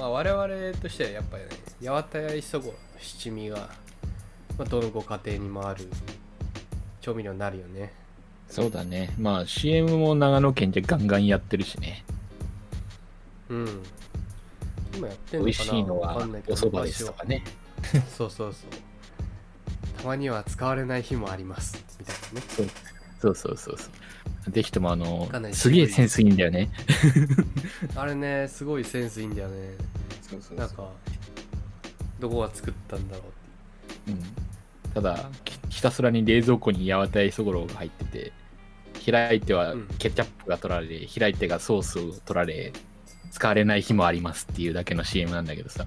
まあ我々としてはやっぱりね八幡屋磯子の七味が、まあ、どのご家庭にもある調味料になるよねそうだね。まあ CM も長野県でガンガンやってるしね。うん今やってんのかな？美味しいのはわかんないけどお蕎麦ですとかね。そうそうそうたまには使われない日もありますみたいなねそうそうそうそう。ぜひともあのす。げえセンスいいんだよね。あれねすごいセンスいいんだよね。そうそうなんかどこが作ったんだろうってう。ん、ただきひたすらに冷蔵庫に八幡屋磯五郎が入ってて開いてはうんケチャップが取られ、開いてがソースを取られ使われない日もありますっていうだけの CM なんだけどさ。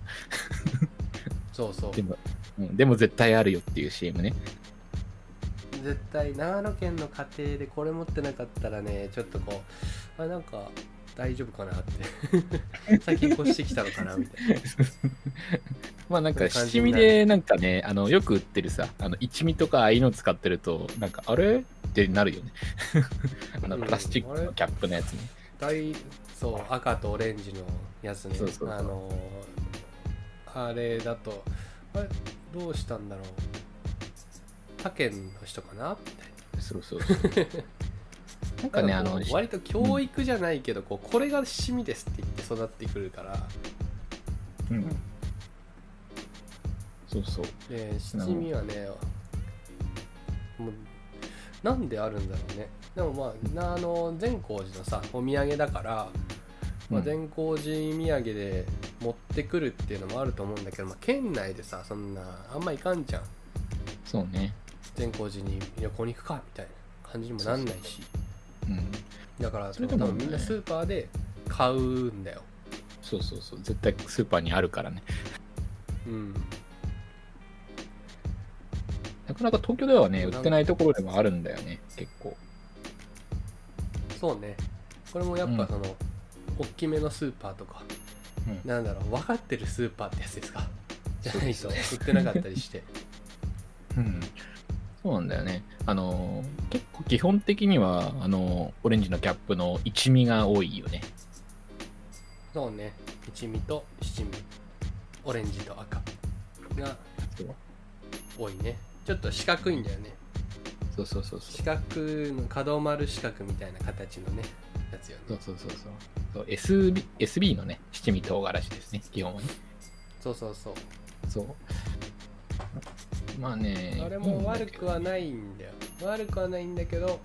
そうそう。でも,、うん、でも絶対あるよっていう CM ね絶対長野県の家庭でこれ持ってなかったらねちょっとこうあなんか大丈夫かなって。最近越してきたのかなみたいな。まあなんか七味でなんかねあのよく売ってるさあの一味とかああいうの使ってるとなんかあれ？ってなるよね。あのうんプラスチックのキャップのやつね、大そう赤とオレンジのやつね。そうそうそう。あのーあれだとあれどうしたんだろう他県の人かな？みたいなそうそうそう。なんかねあの割と教育じゃないけど、こうこれが趣味ですって言って育ってくるから。うん。そうそう。で七味はねもうなんであるんだろうね。でもまあなあの善光寺のさお土産だから、まあ、うん。善光寺土産で持ってくるっていうのもあると思うんだけど、まあ、県内でさそんなあんまいかんじゃん。そうね善光寺に旅行に行くかみたいな感じにもなんないし。うんだからそれ多分みんなスーパーで買うんだよ。そうそうそう。絶対スーパーにあるからね。うん。なかなか東京ではね売ってないところでもあるんだよね結構。そうね。これもやっうん。ぱその、大きめのスーパーとかうん。なんだろう分かってるスーパーってやつですか？じゃないと売ってなかったりして。うんそうなんだよね。あのー結構基本的にはあのーオレンジのキャップの一味が多いよね。そうね。一味と七味。オレンジと赤。が多いね。ちょっと四角いんだよね。そうそうそうそう。四角の角丸四角みたいな形のねやつよね。そうそうそうそう。そう SB, SB のね七味唐辛子ですね基本はね。そうそうそう。そうまあねあれも悪くはないんだよ。悪くはないんだけど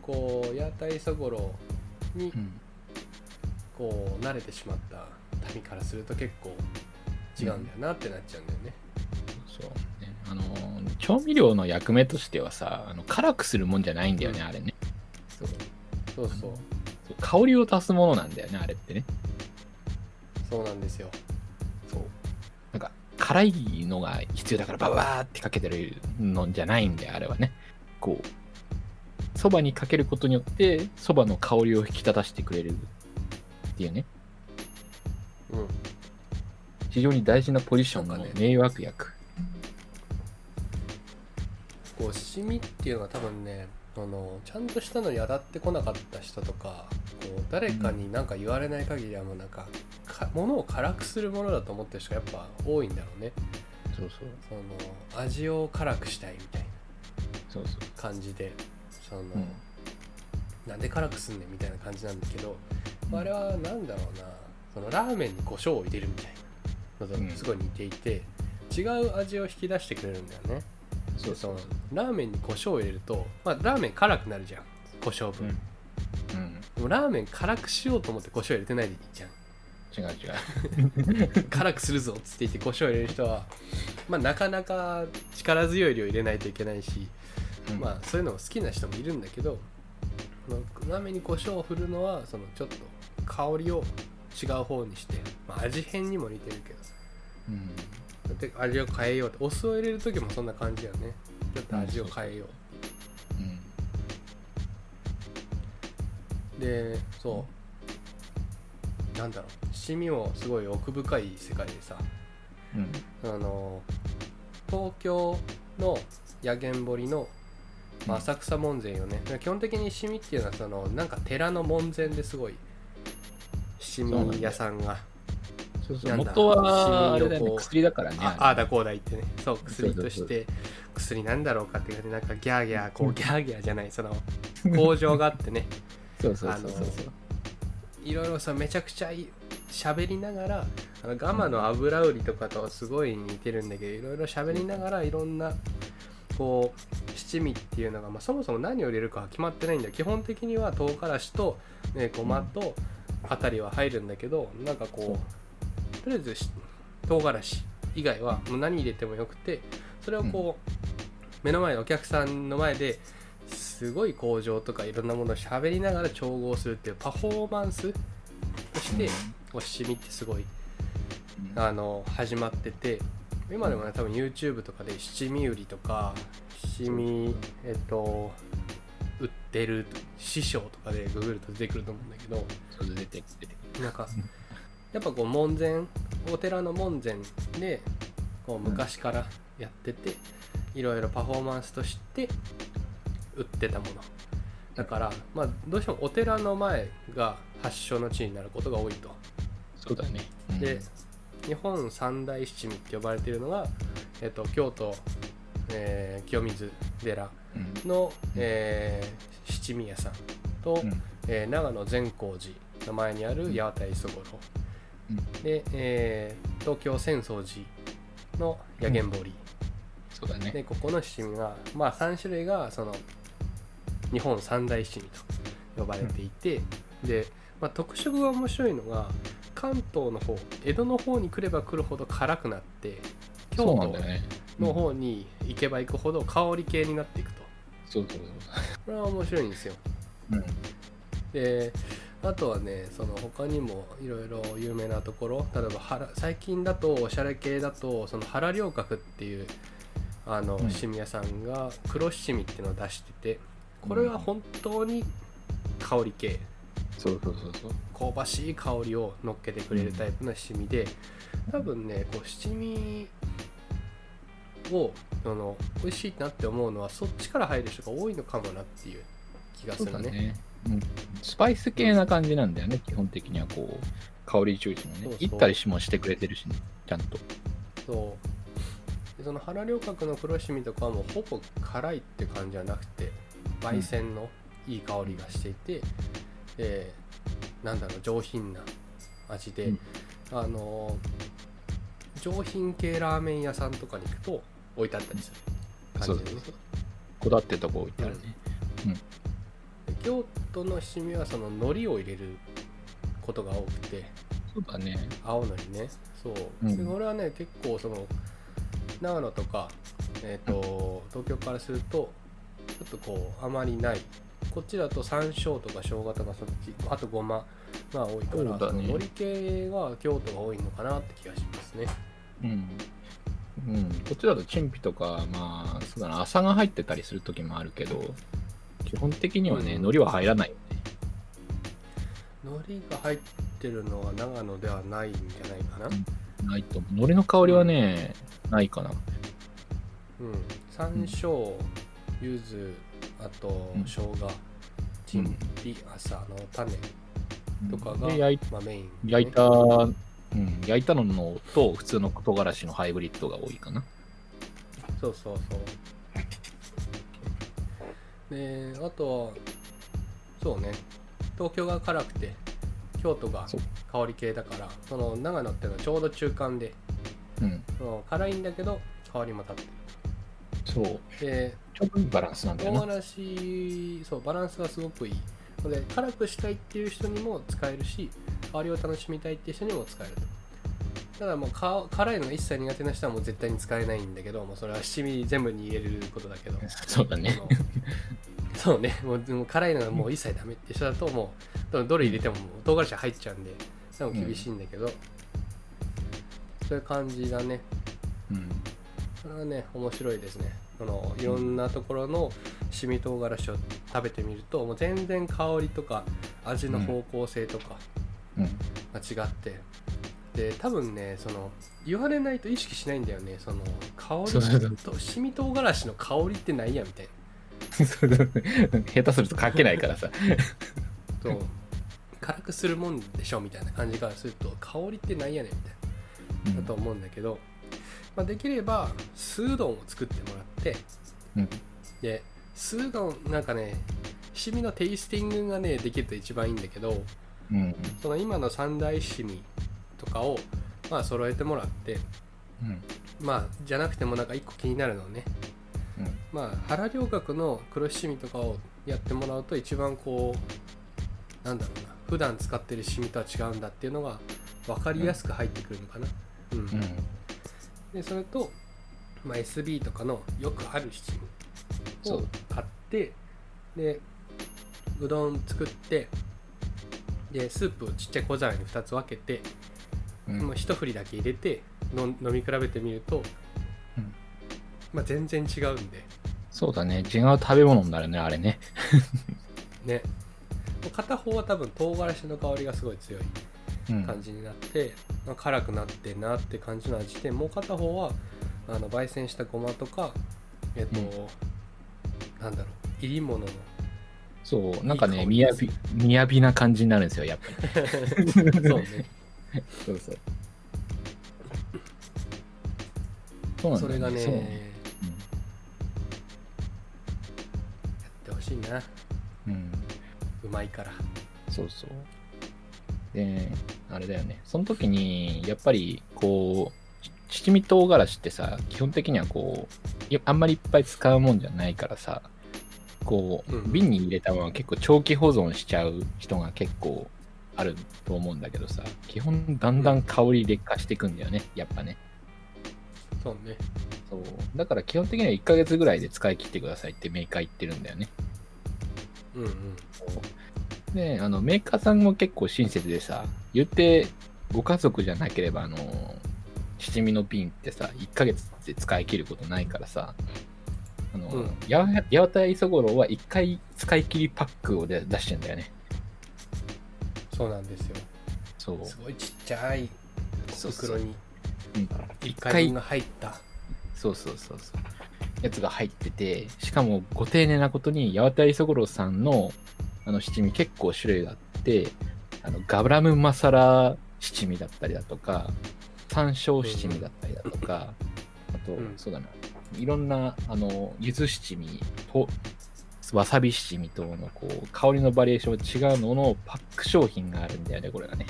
こう屋台そごろにうん。こう慣れてしまった民からすると結構違うんだよなってなっちゃうんだよね、そうね。あのー調味料の役目としてはさあの辛くするもんじゃないんだよね、うん。あれね。そう。そうそう香りを足すものなんだよねあれってね。そうなんですよ辛いのが必要だからババーってかけてるのじゃないんだよあれはね。こうそばにかけることによってそばの香りを引き立たせてくれるっていうね。うん非常に大事なポジションのなん。かね迷惑薬、こうシミっていうのは多分ねあのちゃんとしたのに当たってこなかった人とかこう誰かに何か言われない限りはもうなんかか物を辛くするものだと思ってる人がやっぱ多いんだろうね。そうそう。その味を辛くしたいみたいな。そうそう。感じでその、うん。なんで辛くすんねんみたいな感じなんだけど、うん。あれはなんだろうなそのラーメンに胡椒を入れるみたいなのうん。とすごい似ていて、違う味を引き出してくれるんだよねそうそのラーメンに胡椒を入れると、まあ、ラーメン辛くなるじゃん。胡椒分、うん。うん。でもラーメン辛くしようと思って胡椒入れてないでいいじゃん。違う違う。辛くするぞっつって言って胡椒入れる人は、まあ、なかなか力強い量入れないといけないし、うん。まあそういうのも好きな人もいるんだけどまあラーメンに胡椒を振るのはそのちょっと香りを違う方にして、まあ、味変にも似てるけどうん。だって味を変えようって。お酢を入れる時もそんな感じよね。ちょっと味を変えよう。うん。でそう。なんだろう。七味もすごい奥深い世界でさ。うん。あの東京の薬研堀のまあ浅草門前よね、基本的に七味っていうのはそのなんか寺の門前ですごい七味屋さんがそうそう。元はあれだよね薬だからねあああだこうだ言ってね。そう薬として薬なんだろうかっていうなんかギャーギャーこうギャーギャーじゃないその工場があってね。そうそうそうそう。そういろいろさめちゃくちゃい喋りながらあのガマの油売りとかとすごい似てるんだけどいろいろ喋りながらいろんなこう七味っていうのが、まあ、そもそも何を入れるかは決まってないんだよ。基本的には唐辛子と、ね、ごまとあたりは入るんだけどなんかこうとりあえずし唐辛子以外はもう何入れてもよくてそれをこう、目の前のお客さんの前ですごい工場とかいろんなものを喋りながら調合するっていうパフォーマンスとして、こう七味ってすごいうん。あの始まってて今でもね多分 YouTube とかで七味売りとか七味えっと売ってる師匠とかでググると出てくると思うんだけどそう出て出てくる。なんかやっぱこう門前お寺の門前でこう昔からやってていろいろパフォーマンスとして売ってたもの。だからまあどうしてもお寺の前が発祥の地になることが多いと。そうだね。うん。で日本三大七味って呼ばれているのが、えっと、京都、えー清水寺うん。の、えー七味屋さんと、うん。えー長野善光寺の前にある八幡磯五郎、うん。で、えー東京浅草寺の八軒堀、そうだね。でここの七味がまあ3種類がその日本三大七味と呼ばれていて、で、まあ、特色が面白いのが関東の方江戸の方に来れば来るほど辛くなって京都の方に行けば行くほど香り系になっていくと。そうそうこれは面白いんですよ。そううん。であとはねその他にもいろいろ有名なところ例えば原最近だとおしゃれ系だとその原良角っていうあのうん。七味屋さんが黒七味っていうのを出しててこれは本当に香り系。そうそうそうそう。香ばしい香りを乗っけてくれるタイプの七味で多分ねこう七味をあの美味しいなって思うのはそっちから入る人が多いのかもなっていう気がするね。スパイス系な感じなんだよね、基本的にはこう。香り重視もね。行ったりしもしてくれてるしねちゃんと。そう。でその原良角の黒七味とかはもうほぼ辛いって感じじゃなくて焙煎のいい香りがしていて、でなんだろう上品な味で、うん。あの上品系ラーメン屋さんとかに行くと置いてあったりする感じでね。こだわってるとこ置いてあるね、で京都の七味はその海苔を入れることが多くて。そうだね。青のりね。そう、うん。でこれはね結構その長野とか、えー、と東京からするとちょっとこうあまりない。こっちだと山椒とか生姜とかそっちあとごまが多いからそね。その海苔系は京都が多いのかなって気がしますね。うん。うん、こっちだとチンピとかまあそうだな朝が入ってたりする時もあるけど基本的にはね、うん。海苔は入らないよね。海苔が入ってるのは長野ではないんじゃないかな？うんないと思う。海苔の香りはね、ないかな。うん。山椒柚子あとうん。生姜チンピ朝の種とかが、で焼いまあ、メイン、焼いた、うん、焼いたののと普通の唐辛子のハイブリッドが多いかな。そうそうそうであとはそうね。東京が辛くて京都が香り系だからその長野っていうのはちょうど中間でうん。その辛いんだけど香りも立ってそう。るでちょうどいいバランスなんだよな。唐辛子そうバランスがすごくいい。ので辛くしたいっていう人にも使えるし香りを楽しみたいっていう人にも使えるとただもうか辛いのが一切苦手な人はもう絶対に使えないんだけどもうそれは七味全部に入れることだけど。そうだね。そうね。もう辛いのがもう一切ダメって人だともうどどれ入れてももう唐辛子入っちゃうんででも厳しいんだけど、そういう感じだね。うん。それはね面白いですね。そのいろんなところの七味唐辛子を食べてみるともう全然香りとか味の方向性とかうん。が違って、で多分ねその言われないと意識しないんだよね。その香りと七味唐辛子の香りって何やみたいな。下手すると書けないからさ。そう。辛くするもんでしょみたいな感じからすると香りってなんやねんみたいな。だと思うんだけど、まあ、できれば酢うどんを作ってもらってうん。で酢うどんなんかね七味のテイスティングがねできると一番いいんだけどうん。その今の三大七味とかをまあ揃えてもらってうん。まあじゃなくてもなんか一個気になるのはねうん。まあ原良学の黒七味とかをやってもらうと一番こうなんだろうな普段使ってる七味とは違うんだっていうのが分かりやすく入ってくるのかな、うん。うん。でそれと、まあ、SB とかのよくある七味を買ってでうどん作ってでスープをちっちゃい小皿に2つ分けて、うん。もう一振りだけ入れての飲み比べてみると、うん。まあ、全然違うんで。そうだね。違う食べ物になるねあれね。ね。片方は多分唐辛子の香りがすごい強いうん。感じになって、まあ、辛くなってんなって感じの味でもう片方はあの焙煎したごまとかえっと、うん。なんだろう入り物のそうなんかね。みやびみやびな感じになるんですよやっぱり。そうねそうそう。そうなんそれがねそう。やってほしいな。うん、うまいから。そうそう。で、あれだよね。その時に、やっぱり、こう、七味唐辛子ってさ、基本的にはこう、いあんまりいっぱい使うもんじゃないからさ、こう、うん。瓶に入れたまま結構長期保存しちゃう人が結構あると思うんだけどさ、基本だんだん香り劣化していくんだよね、やっぱね。そうねそう。だから基本的には1ヶ月ぐらいで使い切ってくださいってメーカー言ってるんだよね。うんうんで、あの、メーカーさんも結構親切でさ、言って、ご家族じゃなければ、あの、七味の瓶ってさ、1ヶ月で使い切ることないからさ、あの、うんや八幡磯五郎は1回使い切りパックをで出してんだよね。そうなんですよ。そう。すごいちっちゃい袋にうん。1一回が入った。そうそうそうそう。やつが入ってて、しかもご丁寧なことに、八幡磯五郎さんのあの七味結構種類があって、あのガブラムマサラ七味だったりだとか、山椒七味だったりだとか、あと、うんそうだな、いろんな、あの、柚子七味と、わさび七味とのこう香りのバリエーションが違うののパック商品があるんだよね、これがね。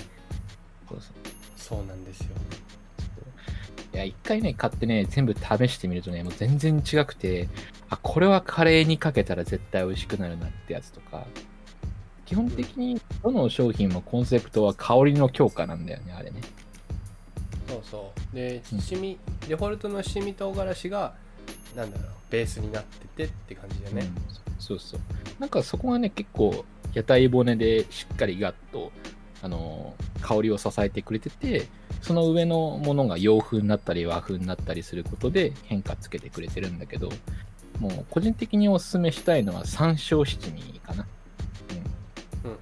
そうそうなんですよいや、一回ね、買ってね、全部試してみるとね、もう全然違くて、あ、これはカレーにかけたら絶対美味しくなるなってやつとか、基本的にどの商品もコンセプトは香りの強化なんだよね、あれね。そうそうでうん七味、デフォルトの七味唐辛子がなんだろうベースになっててって感じでね、うん。そうそう。なんかそこがね、結構、屋台骨でしっかりガッと、あのー香りを支えてくれてて、その上のものが洋風になったり和風になったりすることで変化つけてくれてるんだけど、もう個人的にお勧めしたいのは山椒七味かな。うんうん。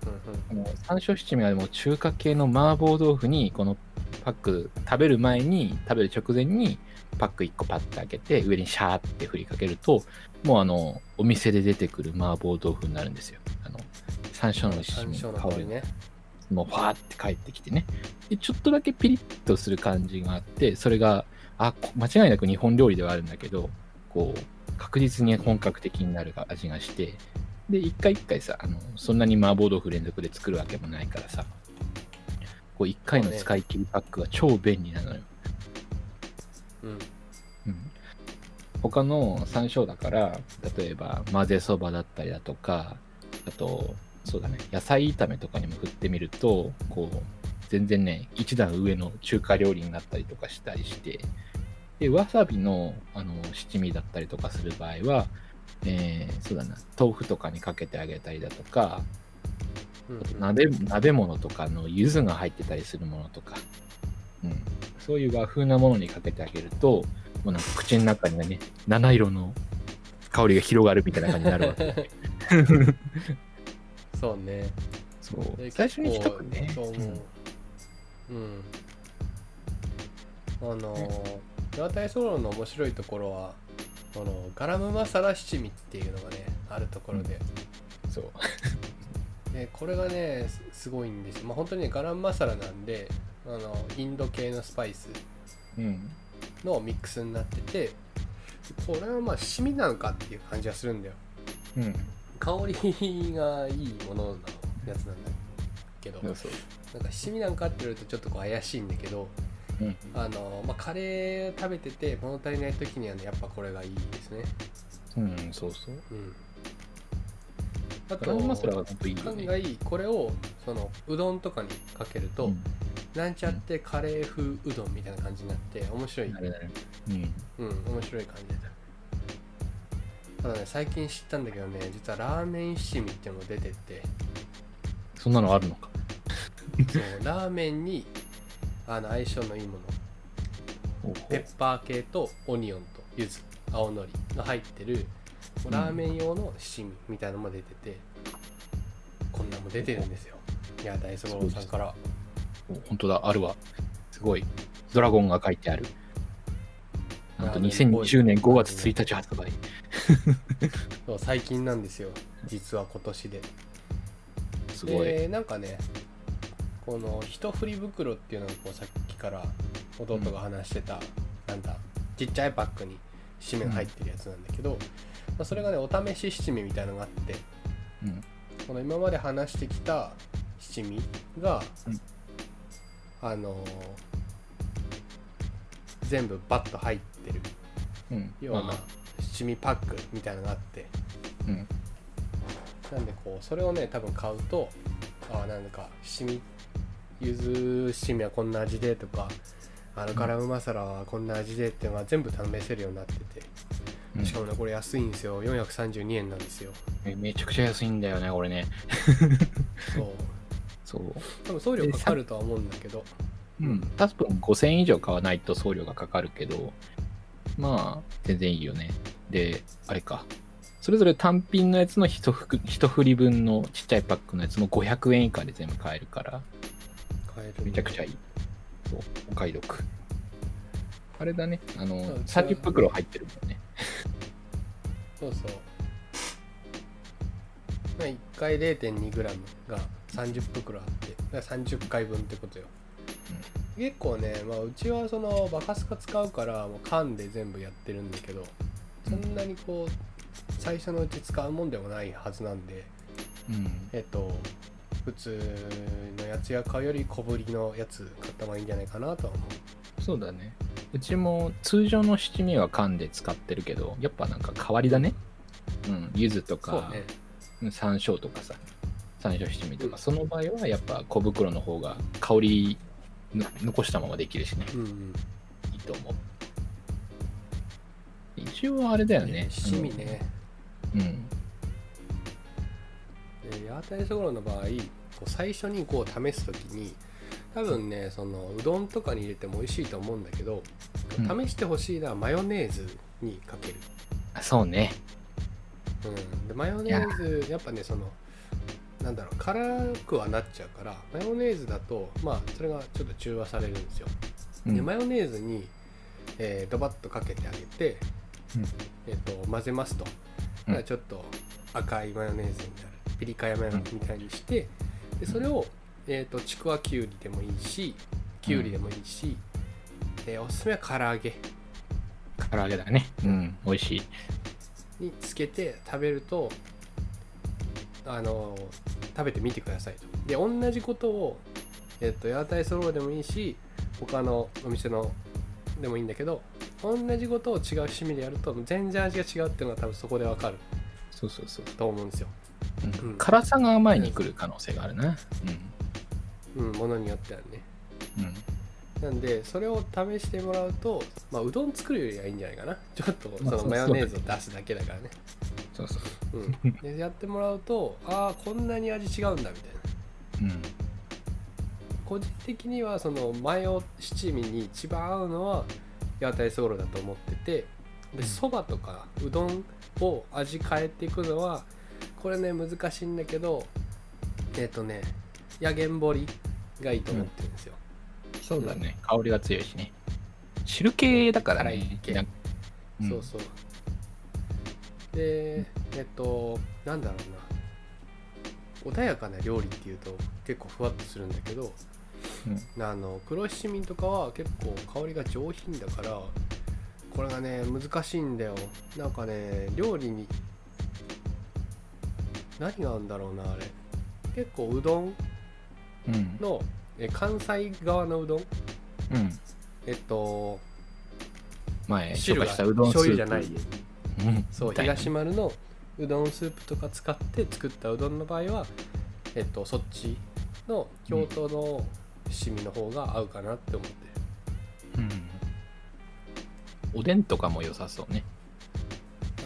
うん。もう山椒七味はもう中華系の麻婆豆腐にこのパック食べる前に食べる直前にパック1個パッて開けて上にシャーって振りかけるともうあのお店で出てくる麻婆豆腐になるんですよ。あの山椒の香りの香りね。もうファーって帰ってきてね。でちょっとだけピリッとする感じがあってそれがあこ間違いなく日本料理ではあるんだけどこう確実に本格的になる味がしてで一回一回さあのそんなに麻婆豆腐連続で作るわけもないからさこう一回の使い切りパックが超便利なのよ、うん。うん、他の山椒だから例えば混ぜそばだったりだとかあとそうだね野菜炒めとかにも振ってみるとこう全然ね一段上の中華料理になったりとかしたりしてでわさびのあの七味だったりとかする場合は、えーそうだな豆腐とかにかけてあげたりだとかうんあと鍋鍋物とかの柚子が入ってたりするものとか、うん、そういう和風なものにかけてあげるともうなんか口の中にはね七色の香りが広がるみたいな感じになるわけ。そうね。そう。で最初に結構一くね。そう思ううん。あのー、八幡ソロの面白いところはこのガラムマサラ七味っていうのがねあるところで、そうでえーこれがねすすごいんですよ。まあ本当にねガラムマサラなんであのインド系のスパイスうん。のミックスになっててこれはまあシミなのかっていう感じがするんだよ。うん。香りがいいもののやつなんだけどなんか七味なんかって言われるとちょっとこう怪しいんだけどうん。あの、まあ、カレー食べてて物足りない時にはねやっぱこれがいいですね。うんそうそう。うんあガラムマサラはと本当いいよね。勘がいい。これをそのうどんとかにかけると、うん。なんちゃってカレー風うどんみたいな感じになって面白い。なるなる。うん。うん面白い感じだ。ただね最近知ったんだけどね実はラーメン七味っていうのも出てて。そんなのあるのか？そうラーメンにあの相性のいいもの。ペッパー系とオニオンと柚子青のりが入ってるんラーメン用の七味みたいなのも出てて、こんなんも出てるんですよ。いや大五郎さんから。お本当だ。あるわ。すごい。ドラゴンが書いてある。なんとラーメンっぽい2020年5月1日発売。そう最近なんですよ。実は今年で。すごい。でなんかねこの一振り袋っていうのをこうさっきから弟が話してた、なんだちっちゃいパックに七味が入ってるやつなんだけど、まあ、それがねお試し七味みたいなのがあってうん。この今まで話してきた七味が、うん。あのー全部バッと入ってる。うん。ようなまあ。七味パックみたいなのがあって。うん。なんでこうそれをね多分買うとあなんか七味柚子七味はこんな味でとかあのガラムマサラはこんな味でっていうのが全部試せるようになってて。うんしかもねこれ安いんですよ。432円なんですよ。えめちゃくちゃ安いんだよねこれね。そう。そう。多分送料かかるとは思うんだけど。うん。多分5000円以上買わないと送料がかかるけどまあ全然いいよね。であれか。それぞれ単品のやつの一ふく一振り分のちっちゃいパックのやつも500円以下で全部買えるから。買えるめちゃくちゃいい。そう。お買い得。あれだね。あのそう30袋入ってるもんねそうそう。まあ1回 0.2g が30袋あってだから30回分ってことよ、結構ね、まあ、うちはそのバカスカ使うからもう缶で全部やってるんだけどそんなにこう最初のうち使うもんでもないはずなんでうん。えっと普通のやつや買うより小ぶりのやつ買った方がいいんじゃないかなとは思う。そうだねうちも通常の七味は缶で使ってるけどやっぱなんか変わりだねうん柚子とか、ねうん山椒とかさ山椒七味とか、うん。その場合はやっぱ小袋の方が香りの残したままできるしね。うんうん。いいと思う。一応あれだよね。七味ね。うん。で八幡そごろの場合こう最初にこう試す時に多分ねそのうどんとかに入れても美味しいと思うんだけど、うん。試してほしいのはマヨネーズにかける、あそうね。うん、でマヨネーズやっぱねそのなんだろう辛くはなっちゃうからマヨネーズだとまあそれがちょっと中和されるんですよ、うん。でマヨネーズに、えードバッとかけてあげて、うん。えっと混ぜますと、うん。だからちょっと赤いマヨネーズになるピリ辛マヨネーズみたいにして、でそれを、えー、とちくわきゅうりでもいいしきゅうりでもいいし、えーおすすめは唐揚げ。唐揚げだね。うん。美味しい。につけて食べるとあの食べてみてくださいと。で同じことをえっ、と屋台そろでもいいし他のお店のでもいいんだけど同じことを違う趣味でやると全然味が違うっていうのが多分そこでわかる。そうそうそう、と思うんですよ。うん。うん。辛さが甘いに来る可能性があるな。うんものによってはね。うん。うんなんでそれを試してもらうと、まあ、うどん作るよりはいいんじゃないかな。ちょっとそのマヨネーズを出すだけだからね、そうそう。うん、でやってもらうとああこんなに味違うんだみたいな。うん。個人的にはそのマヨ七味に一番合うのは屋台そぼろだと思っててでそばとかうどんを味変えていくのはこれね難しいんだけどえっ、とねやげんぼりがいいと思ってるんですよ、そうだね。香りが強いしね。汁系だから辛いねそうそう。でえっとなんだろうな。穏やかな料理っていうと結構ふわっとするんだけどあの黒七味とかは結構香りが上品だからこれがね難しいんだよ。なんかね料理に何があるんだろうなあれ。結構うどんうんのえ関西側のうどん？うん。えっと前紹汁が介したうどんスープ。醤油じゃない。うん。そう東丸のうどんスープとか使って作ったうどんの場合はえっとそっちの京都の七味の方が合うかなって思って。る、うん。おでんとかも良さそうね。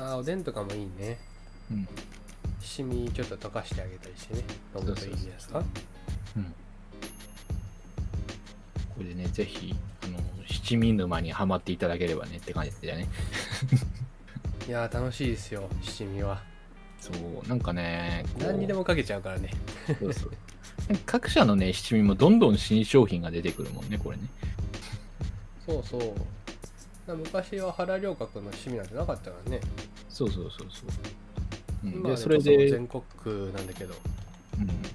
ああおでんとかもいいね。うん。七味ちょっと溶かしてあげたりしてね。飲むといいんじゃないですかうん。これでねぜひあの七味沼にはまっていただければねって感じだよね。いやー楽しいですよ七味は。そうなんかね何にでもかけちゃうからね。そうそう。各社のね七味もどんどん新商品が出てくるもんねこれね。そうそう。昔は原良角の七味なんてなかったからね。そうそうそうそう、うん、でそれで全国区なんだけど。うん。で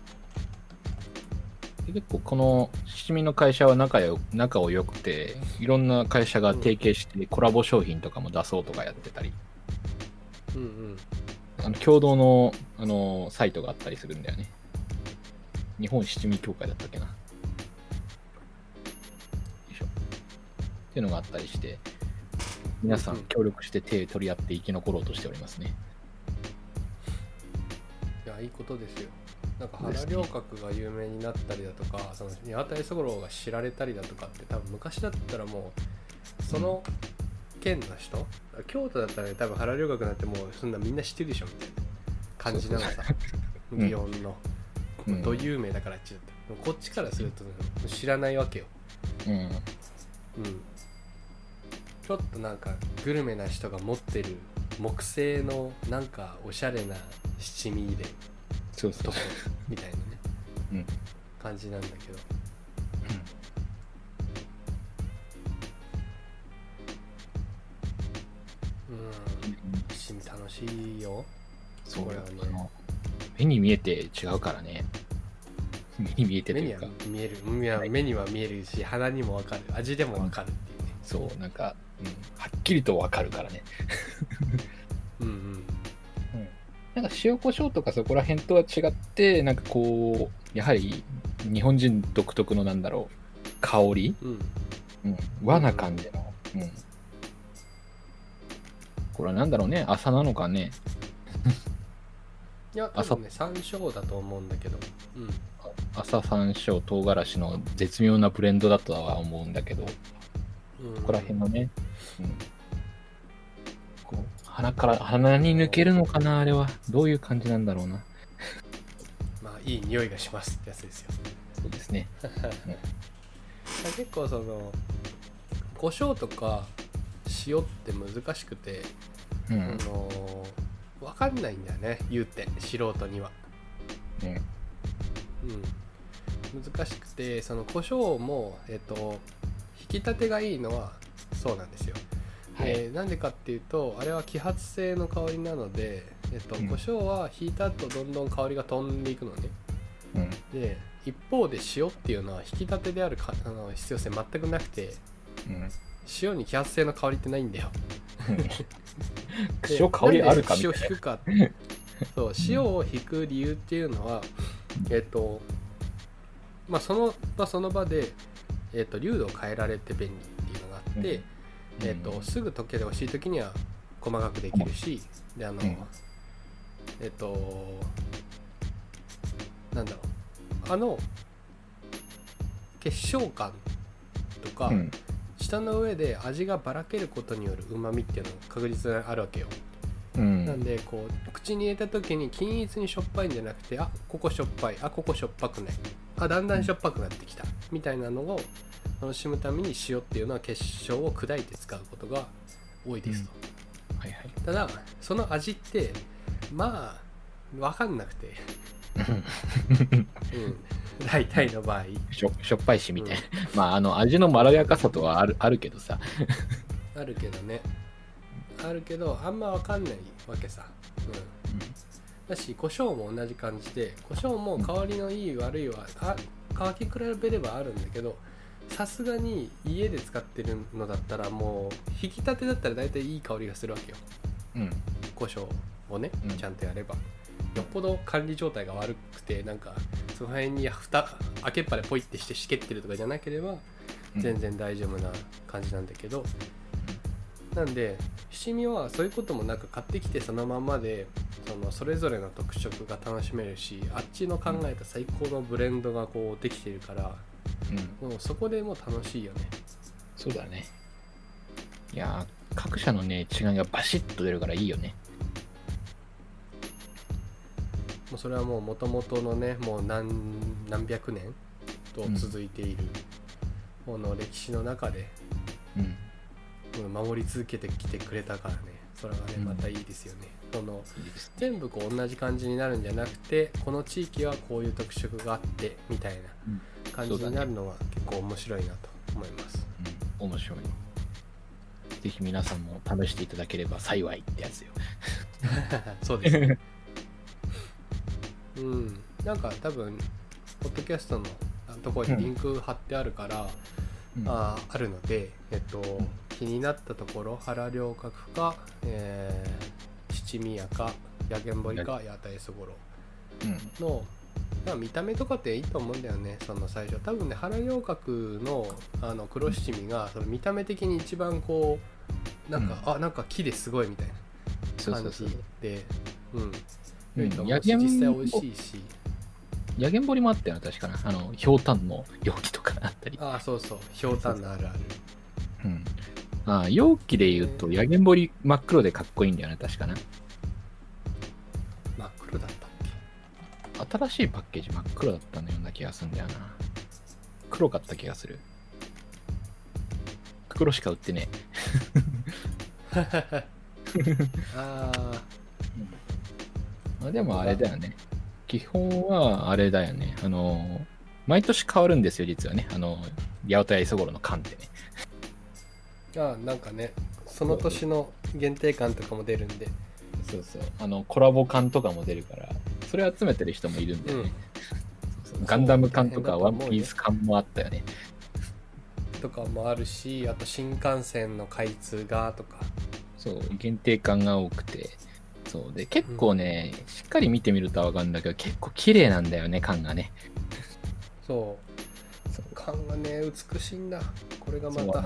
結構この七味の会社は仲よ仲を良くていろんな会社が提携してコラボ商品とかも出そうとかやってたり、うんうん。あの共同のあのサイトがあったりするんだよね。日本七味協会だったっけな。よいしょ。っていうのがあったりして皆さんうん。協力して手取り合って生き残ろうとしておりますね。いやいいことですよなんか原良角が有名になったりだとかその八幡五郎が知られたりだとかって多分昔だったらもうその県の人、京都だったらね多分原良角なんてもうそんなみんな知ってるでしょみたいな感じなのさう祇園の、うん。ど有名だからあっちだったでもこっちからすると、知らないわけよ。うん。うん。ちょっとなんかグルメな人が持ってる木製のなんかおしゃれな七味でそうそうとこみたいなね、うん。感じなんだけど。うん。七味楽しいよ。そう。これはね。目に見えて違うからね。目に見えてと目にはいうか見える。いや目には見えるし鼻にもわかる。味でもわかるっていうね。そうなんか、うん、はっきりとわかるからね。うんうん塩コショウとかそこら辺とは違ってなんかこうやはり日本人独特のなんだろう香り、うん。うん、和な感じの、うん、これはなんだろうね？朝なのかね？いや多分ね山椒だと思うんだけど。うん。朝山椒唐辛子の絶妙なブレンドだとは思うんだけど。うん。ここら辺のね、うん、鼻から鼻に抜けるのかなあれは。どういう感じなんだろうな。まあいい匂いがしますってやつですよ。そうですね。結構その胡椒とか塩って難しくて、あうん。の分かんないんだよね言うて素人には、うんうん、難しくてその胡椒もえっと引き立てがいいのはそうなんですよ、はいえーなんでかっていうとあれは揮発性の香りなので、えっとうん。胡椒は引いた後どんどん香りが飛んでいくのね。うん。で一方で塩っていうのは引き立てであるかあの必要性全くなくてうん。塩に揮発性の香りってないんだよ。で塩香りあるかみたい塩引くかそう塩を引く理由っていうのは、えっ、とまあその場その場で、えっと粒度を変えられて便利っていうのがあって、うんえっとすぐ溶けてほしい時には細かくできるしであの、うん。ええっとなんだろう。あの結晶感とか、うん。舌の上で味がばらけることによるうまみっていうのが確実にあるわけよ、うん。なんでこう口に入れた時に均一にしょっぱいんじゃなくてあここしょっぱい。あここしょっぱくない。あだんだんしょっぱくなってきた。みたいなのを楽しむために塩っていうのは結晶を砕いて使うことが多いですと、はいはい。ただその味ってまあ分かんなくて、うん、大体の場合。しょしょっぱいしみたいな、まああの味のまろやかさとはあるあるけどさ。あるけどね。あるけどあんま分かんないわけさ、うん、だし胡椒も同じ感じで胡椒も香りのいい悪いはあ乾き比べればあるんだけどさすがに家で使ってるのだったらもう引き立てだったら大体いい香りがするわけよ。うん。胡椒をねうん。ちゃんとやれば、よっぽど管理状態が悪くてなんかその辺に蓋開けっぱでポイってしてしけってるとかじゃなければうん。全然大丈夫な感じなんだけど、なんで七味はそういうこともなく買ってきてそのままでそのそれぞれの特色が楽しめるしあっちの考えた最高のブレンドがこうできてるからうん。もうそこでもう楽しいよね。そうだね。いやー各社のね違いがバシッと出るからいいよね。もうそれはもう元々のねもう何何百年と続いている、この歴史の中でうん。うん守り続けてきてくれたからねそれはねうん。またいいですよね、そのいいです全部こう同じ感じになるんじゃなくてこの地域はこういう特色があってみたいうん。な感じになるのは結構面白いなと思います、うん、面白い。ぜひ皆さんも試していただければ幸いってやつよ。そうですね。うん。なんか多分ポッドキャストのところにリンク貼ってあるから、うん。あーあるので、えっと、気になったところ原良角か、えー七味やげんぼりかやたえそごろうん。の、まあ、見た目とかっていいと思うんだよね。その最初。多分ね原良角のあの黒七味がその見た目的に一番こうなんか、あなんか木ですごいみたいな感じでうん。うん。良いと思う実際美味しいし。やげんぼりもあったよな確かな。あのひょうたんの容器とかあったり。ああそうそう。ひょうたんのあるある。うんああ容器で言うとやげんぼり真っ黒でかっこいいんだよね確かな。真っ黒だったっけ？新しいパッケージ真っ黒だったような気がするんだよな。黒かった気がする。黒しか売ってね ああまあでもあれだよね。基本はあれだよね。あの毎年変わるんですよ実はね。あの八百屋磯頃の缶ってねあーなんかねその年の限定感とかも出るんで。そうそう。あのコラボ缶とかも出るからそれ集めてる人もいるんだよね、そうそう。ガンダム缶とかワンピース缶もあったよね。とかもあるしあと新幹線の開通がとか。そう限定感が多くて。そう。で結構ね、しっかり見てみるとわかるんだけど結構綺麗なんだよね缶がね。そう。缶がね美しいんだ。これがまた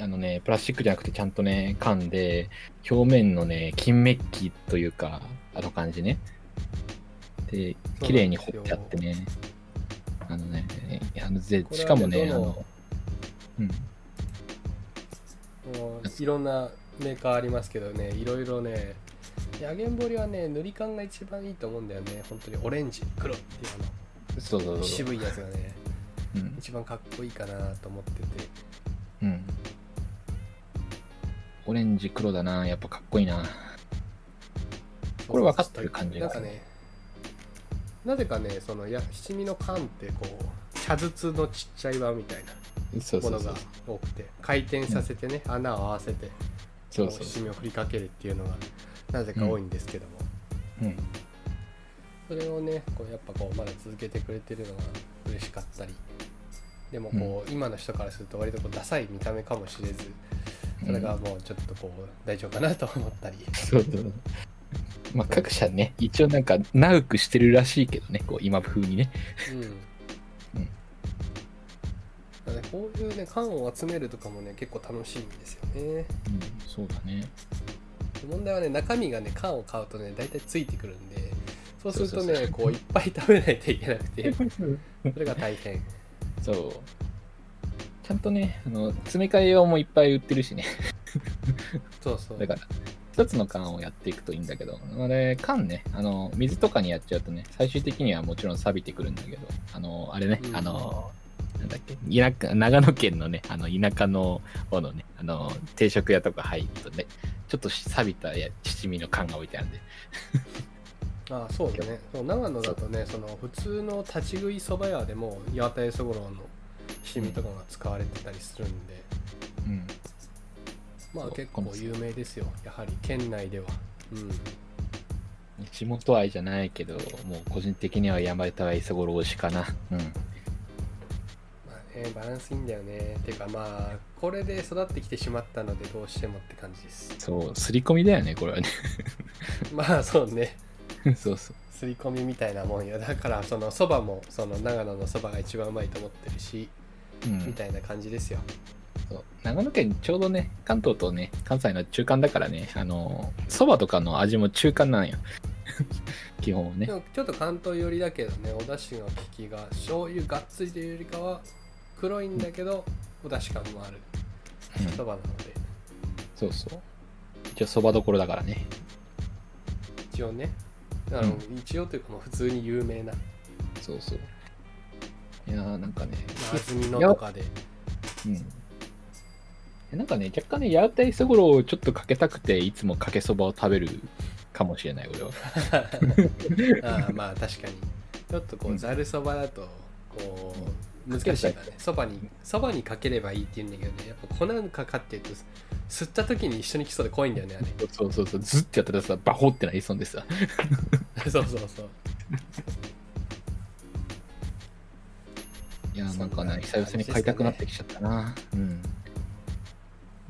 あのねプラスチックじゃなくてちゃんとね缶で表面のね金メッキというかあの感じね。で綺麗に彫ってあってね。あのねあのぜしかもねあのうん。もういろんなメーカーありますけどねいろいろねヤゲンボリはね塗り感が一番いいと思うんだよね。本当にオレンジ黒っていうそうそうそうそう。渋いやつがねうん。一番かっこいいかなと思っててうん。オレンジ黒だな。やっぱかっこいいな。これ分かってる感じが。なんかねなぜかねそのや七味の缶ってこう茶筒のちっちゃい輪みたいなものが多くて回転させてね、穴を合わせてそうそう七味を振りかけるっていうのがなぜか多いんですけども、うん。それをねこうやっぱこうまだ続けてくれてるのが嬉しかったりでもこう、今の人からすると割とこうダサい見た目かもしれずそれがもうちょっとこう大丈夫かなと思ったり、そうそう。まあ各社ね一応なんか長くしてるらしいけどねこう今風にね。うん。だからこういうね缶を集めるとかもね結構楽しいんですよね。うんそうだね。問題はね中身がね缶を買うとね大体ついてくるんでそうするとねそうそうそう。こういっぱい食べないといけなくて それが大変そう。ちゃんとねあの詰め替え用もいっぱい売ってるしね。そうそう。だから一つの缶をやっていくといいんだけど。あれ缶ねあの水とかにやっちゃうとね最終的にはもちろん錆びてくるんだけど。あのあれね、うん。あのなんだっけ田舎長野県のねあの田舎の方のねあの定食屋とか入るとねちょっと錆びたや七味の缶が置いてあるんでああそうだね。そう長野だとねその普通の立ち食いそば屋でも八幡屋そごろの七味とかが使われてたりするんで、うん。まあ結構有名ですよ。やはり県内では。うん。地元愛じゃないけど、もう個人的には山田は磯五郎推しかな。うん。まあねバランスいいんだよね。ていうかまあこれで育ってきてしまったのでどうしてもって感じです。そう、刷り込みだよね、これはね。まあそうね そうそう。刷り込みみたいなもんよだからそのそばもその長野のそばが一番うまいと思ってるし、うん。みたいな感じですよ。そう。長野県ちょうどね関東とね関西の中間だからねあのそばとかの味も中間なんよ。基本ね。でもちょっと関東寄りだけどねお出汁の効きが醤油がっつりというよりかは黒いんだけどお出汁感もある。うん。そばなので。そうそう。一応そばどころだからね。一応ねあの、一応というかもう普通に有名な、まそうそう。いやーなんかねあ、安曇野とかで。うん。えなんかね若干ね八幡磯五郎をちょっとかけたくていつもかけそばを食べるかもしれない俺は。ああまあ確かに。ちょっとこううん。ざるそばだとこう難しいからね。そばにそばにかければいいって言うんだけどね。やっぱ粉がかかってると吸った時に一緒に来そうで怖いんだよねあそうそうそうずっとやってたらさバホってなりそうでさ。れ そうそうそう。いやーなんかね久々に買いたくなってきちゃったな、うん。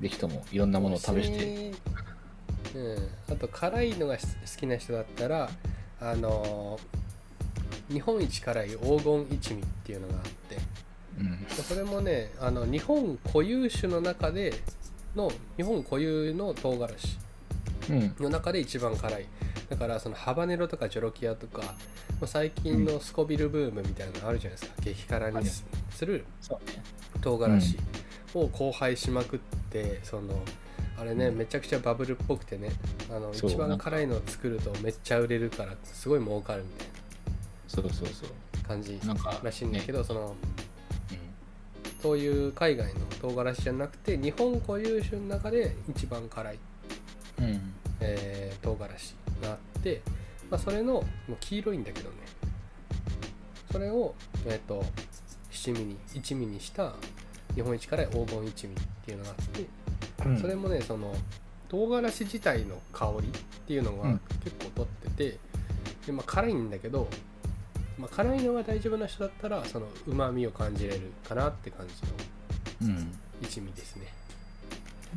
ぜひともいろんなものを試して。うん、あと辛いのが好きな人だったらあのー日本一辛い黄金一味っていうのがあってうん。それもねあの日本固有種の中での日本固有の唐辛子うん。の中で一番辛い。だからそのハバネロとかジョロキアとか最近のスコビルブームみたいなのあるじゃないですか。激辛にすする唐辛子を荒廃しまくってそのあれねうん。めちゃくちゃバブルっぽくてねあの一番辛いのを作るとめっちゃ売れるからすごい儲かるみたいそうそうそう。な感じらしいんだけど、そのうん。そういう海外の唐辛子じゃなくて日本固有種の中で一番辛い、うん。えー唐辛子があって、まあ、それのもう黄色いんだけどね。それを、えー、と七味に一味にした日本一辛い黄金一味っていうのがあってうん。それもねその唐辛子自体の香りっていうのがうん。結構取ってて、でまあ、辛いんだけど、まあ、辛いのが大丈夫な人だったらそのうまみを感じれるかなって感じのうん。一味ですね。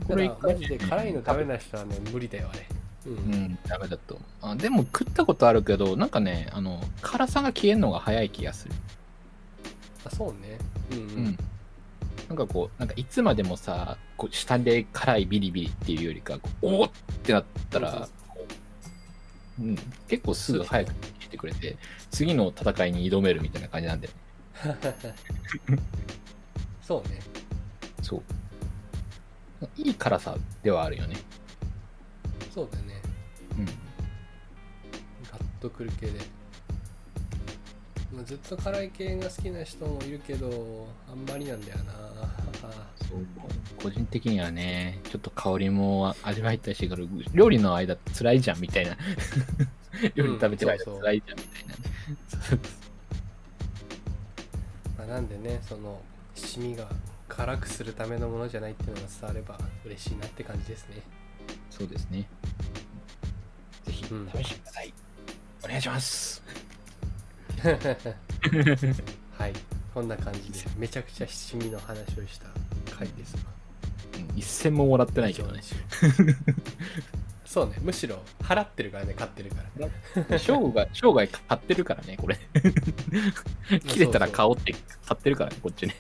これただマジで辛いの食べない人はね無理だよあれ。う、うんんダメだとあでも食ったことあるけどなんかねあの辛さが消えるのが早い気がする。あそうね。うんう、うん。んなんかこうなんかいつまでもさこう下で辛いビリビリっていうよりかこうおおってなったら、こううん、結構すぐ早く消えてくれて次の戦いに挑めるみたいな感じなんで そうね。そう。いい辛さではあるよね。そうだよね。うん。ガッとくる系で、まあ、ずっと辛い系が好きな人もいるけどあんまりなんだよな個人的にはねちょっと香りも味わいたいし料理の間辛いじゃんみたいな。料理食べてる間そうそう。辛いじゃんみたいな。ね、まあ、なんでねその七味が辛くするためのものじゃないっていうのが伝われば嬉しいなって感じですね。そうですね。ぜひうん。試してください、お願いします。はい。こんな感じでめちゃくちゃ七味の話をした回です。わうん。一銭ももらってないけどね。そうね。むしろ払ってるからね買ってるから 生涯生涯買ってるからねこれ。切れたら買おうって買ってるからねこっちね